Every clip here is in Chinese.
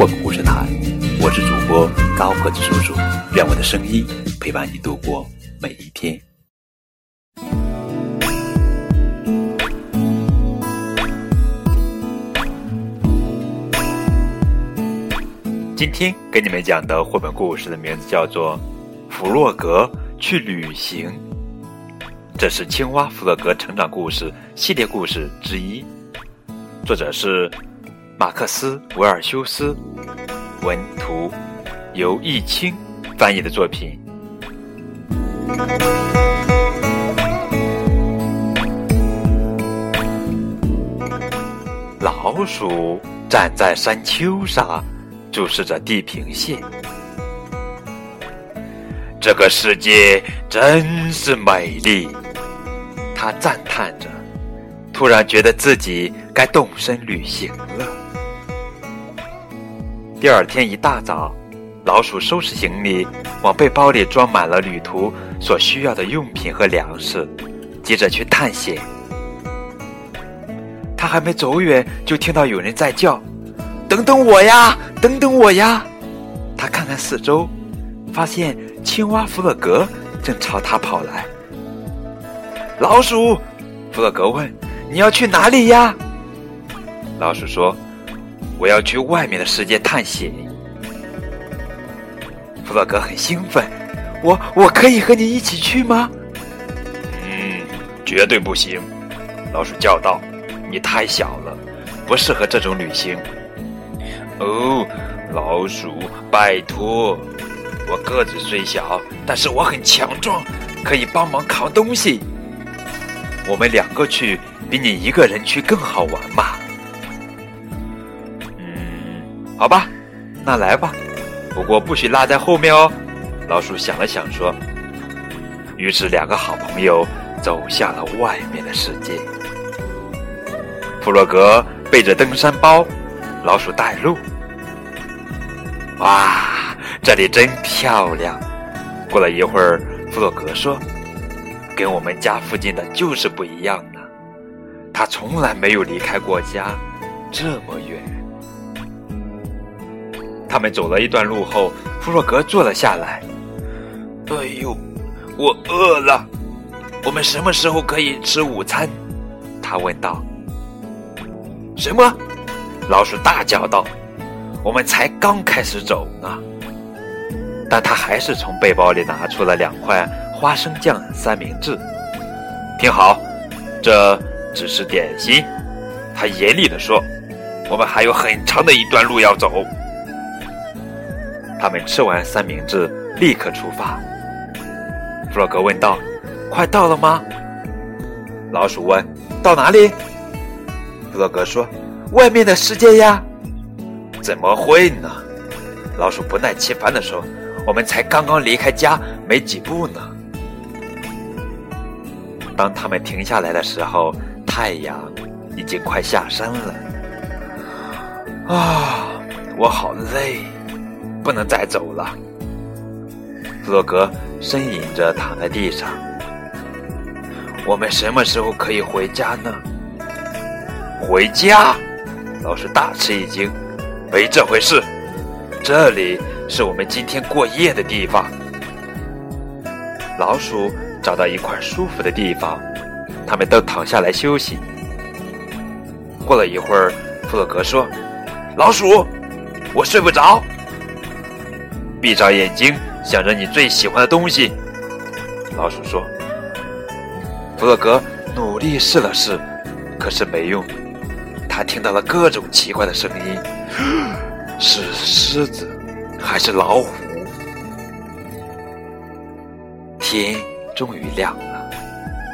绘本故事台，我是主播高个子叔叔，愿我的声音陪伴你度过每一天。今天给你们讲的绘本故事的名字叫做《弗洛格去旅行》，这是青蛙弗洛格成长故事系列故事之一。作者是马克思·维尔修斯，文图由易清翻译的作品。老鼠站在山丘上。注视着地平线，这个世界真是美丽，他赞叹着，突然觉得自己该动身旅行了。第二天一大早，老鼠收拾行李，往背包里装满了旅途所需要的用品和粮食，急着去探险。他还没走远，就听到有人在叫。等等我呀！等等我呀！他看看四周，发现青蛙弗洛格正朝他跑来。老鼠，弗洛格问：“你要去哪里呀？”老鼠说：“我要去外面的世界探险。”弗洛格很兴奋：“我我可以和你一起去吗？”“嗯，绝对不行！”老鼠叫道，“你太小了，不适合这种旅行。”哦，老鼠，拜托！我个子虽小，但是我很强壮，可以帮忙扛东西。我们两个去，比你一个人去更好玩嘛。好吧，那来吧。不过不许落在后面哦。老鼠想了想说。于是两个好朋友走向了外面的世界。弗洛格背着登山包。老鼠带路。哇，这里真漂亮！过了一会儿，弗洛格说：“跟我们家附近的就是不一样呢。他从来没有离开过家这么远。”他们走了一段路后，弗洛格坐了下来。“哎呦，我饿了！我们什么时候可以吃午餐？”他问道。“什么？”老鼠大叫道：“我们才刚开始走呢！”但他还是从背包里拿出了两块花生酱三明治。听好，这只是点心。他严厉地说：“我们还有很长的一段路要走。”他们吃完三明治，立刻出发。弗洛格问道：“快到了吗？”老鼠问：“到哪里？”弗洛格说。外面的世界呀？怎么会呢？老鼠不耐其烦地说：“我们才刚刚离开家没几步呢。”当他们停下来的时候，太阳已经快下山了。啊，我好累，不能再走了。弗洛格呻吟着躺在地上。我们什么时候可以回家呢？回家？老鼠大吃一惊，没这回事。这里是我们今天过夜的地方。老鼠找到一块舒服的地方，他们都躺下来休息。过了一会儿，弗洛格说：“老鼠，我睡不着。闭上眼睛，想着你最喜欢的东西。”老鼠说。弗洛格努力试了试，可是没用。他听到了各种奇怪的声音，是狮子还是老虎？天终于亮了，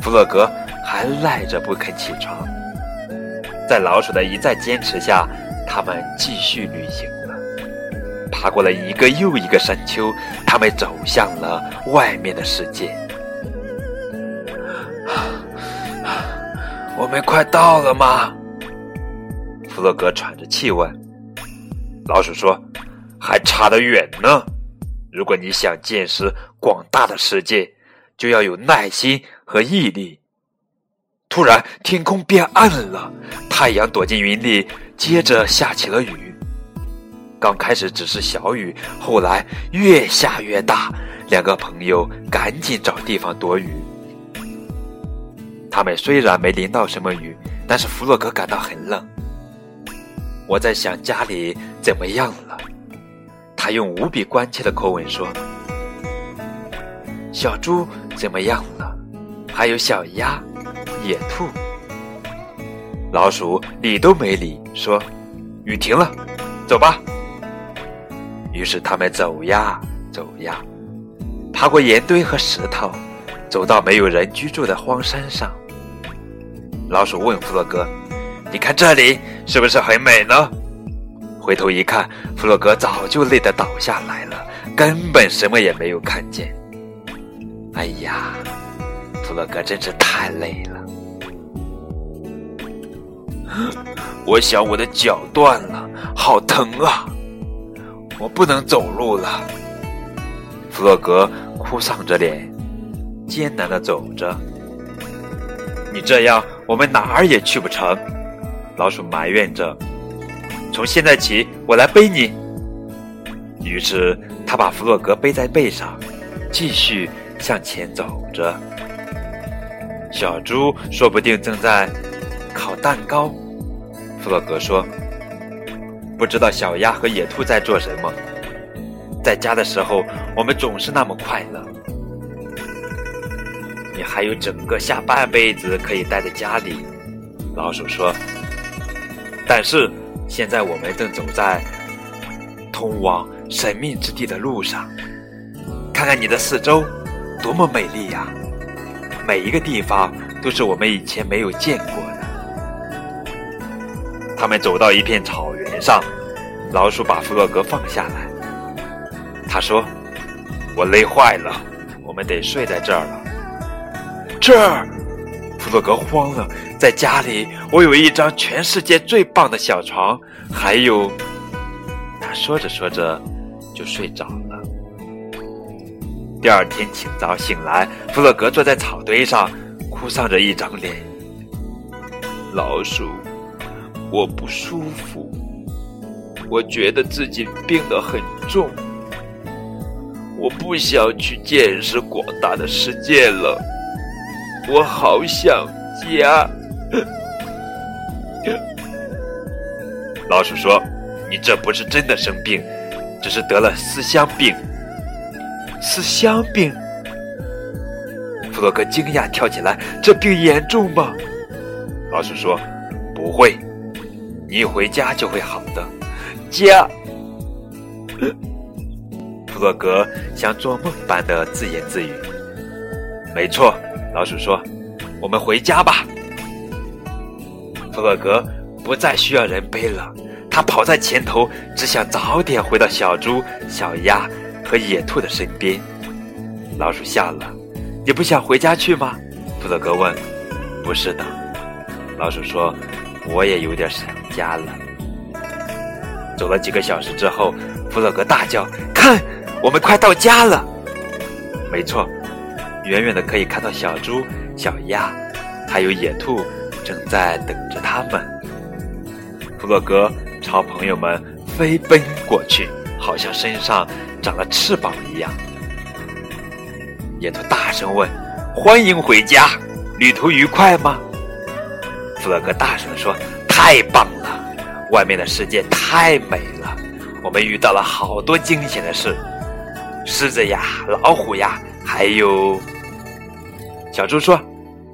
弗洛格还赖着不肯起床。在老鼠的一再坚持下，他们继续旅行了。爬过了一个又一个山丘，他们走向了外面的世界。我们快到了吗？弗洛格喘着气问。老鼠说：“还差得远呢。如果你想见识广大的世界，就要有耐心和毅力。”突然，天空变暗了，太阳躲进云里，接着下起了雨。刚开始只是小雨，后来越下越大。两个朋友赶紧找地方躲雨。他们虽然没淋到什么雨，但是弗洛格感到很冷。我在想家里怎么样了？他用无比关切的口吻说：“小猪怎么样了？还有小鸭、野兔。”老鼠理都没理，说：“雨停了，走吧。”于是他们走呀走呀，爬过岩堆和石头，走到没有人居住的荒山上。老鼠问弗洛格：“你看这里是不是很美呢？”回头一看，弗洛格早就累得倒下来了，根本什么也没有看见。哎呀，弗洛格真是太累了。我想我的脚断了，好疼啊！我不能走路了，弗洛格哭丧着脸，艰难的走着。你这样，我们哪儿也去不成。老鼠埋怨着。从现在起，我来背你。于是他把弗洛格背在背上，继续向前走着。小猪说不定正在烤蛋糕。弗洛格说。不知道小鸭和野兔在做什么。在家的时候，我们总是那么快乐。你还有整个下半辈子可以待在家里，老鼠说。但是现在我们正走在通往神秘之地的路上。看看你的四周，多么美丽呀！每一个地方都是我们以前没有见过的。他们走到一片草原上，老鼠把弗洛格放下来。他说：“我累坏了，我们得睡在这儿了。”这儿，弗洛格慌了。在家里，我有一张全世界最棒的小床，还有……他说着说着就睡着了。第二天清早醒来，弗洛格坐在草堆上，哭丧着一张脸。老鼠。我不舒服，我觉得自己病得很重，我不想去见识广大的世界了，我好想家。老鼠说：“你这不是真的生病，只是得了思乡病。”思乡病？弗洛格惊讶跳起来：“这病严重吗？”老鼠说：“不会。”你一回家就会好的，家。弗洛格像做梦般的自言自语。没错，老鼠说：“我们回家吧。”弗洛格不再需要人背了，他跑在前头，只想早点回到小猪、小鸭和野兔的身边。老鼠笑了：“你不想回家去吗？”弗洛格问。“不是的。”老鼠说：“我也有点想。”家了。走了几个小时之后，弗洛格大叫：“看，我们快到家了！”没错，远远的可以看到小猪、小鸭，还有野兔正在等着他们。弗洛格朝朋友们飞奔过去，好像身上长了翅膀一样。野兔大声问：“欢迎回家，旅途愉快吗？”弗洛格大声说。太棒了，外面的世界太美了。我们遇到了好多惊险的事，狮子呀，老虎呀，还有小猪说：“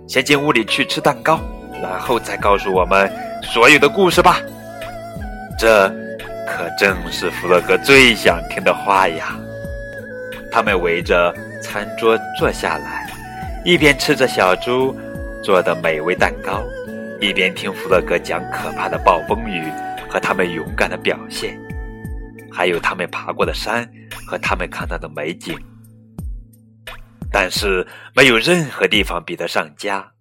先进屋里去吃蛋糕，然后再告诉我们所有的故事吧。”这可正是弗洛格最想听的话呀。他们围着餐桌坐下来，一边吃着小猪做的美味蛋糕。一边听弗洛格讲可怕的暴风雨和他们勇敢的表现，还有他们爬过的山和他们看到的美景。但是没有任何地方比得上家。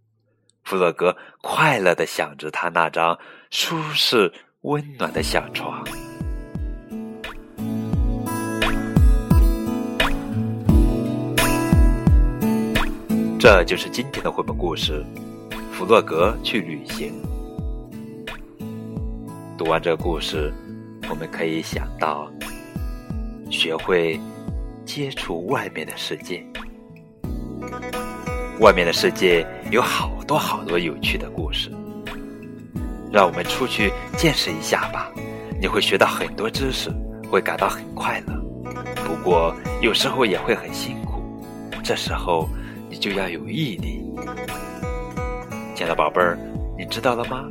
弗洛格快乐的想着他那张舒适温暖的小床。这就是今天的绘本故事《弗洛格去旅行》。读完这故事，我们可以想到，学会接触外面的世界。外面的世界有好多好多有趣的故事，让我们出去见识一下吧。你会学到很多知识，会感到很快乐。不过有时候也会很辛苦，这时候。你就要有毅力，亲爱的宝贝儿，你知道了吗？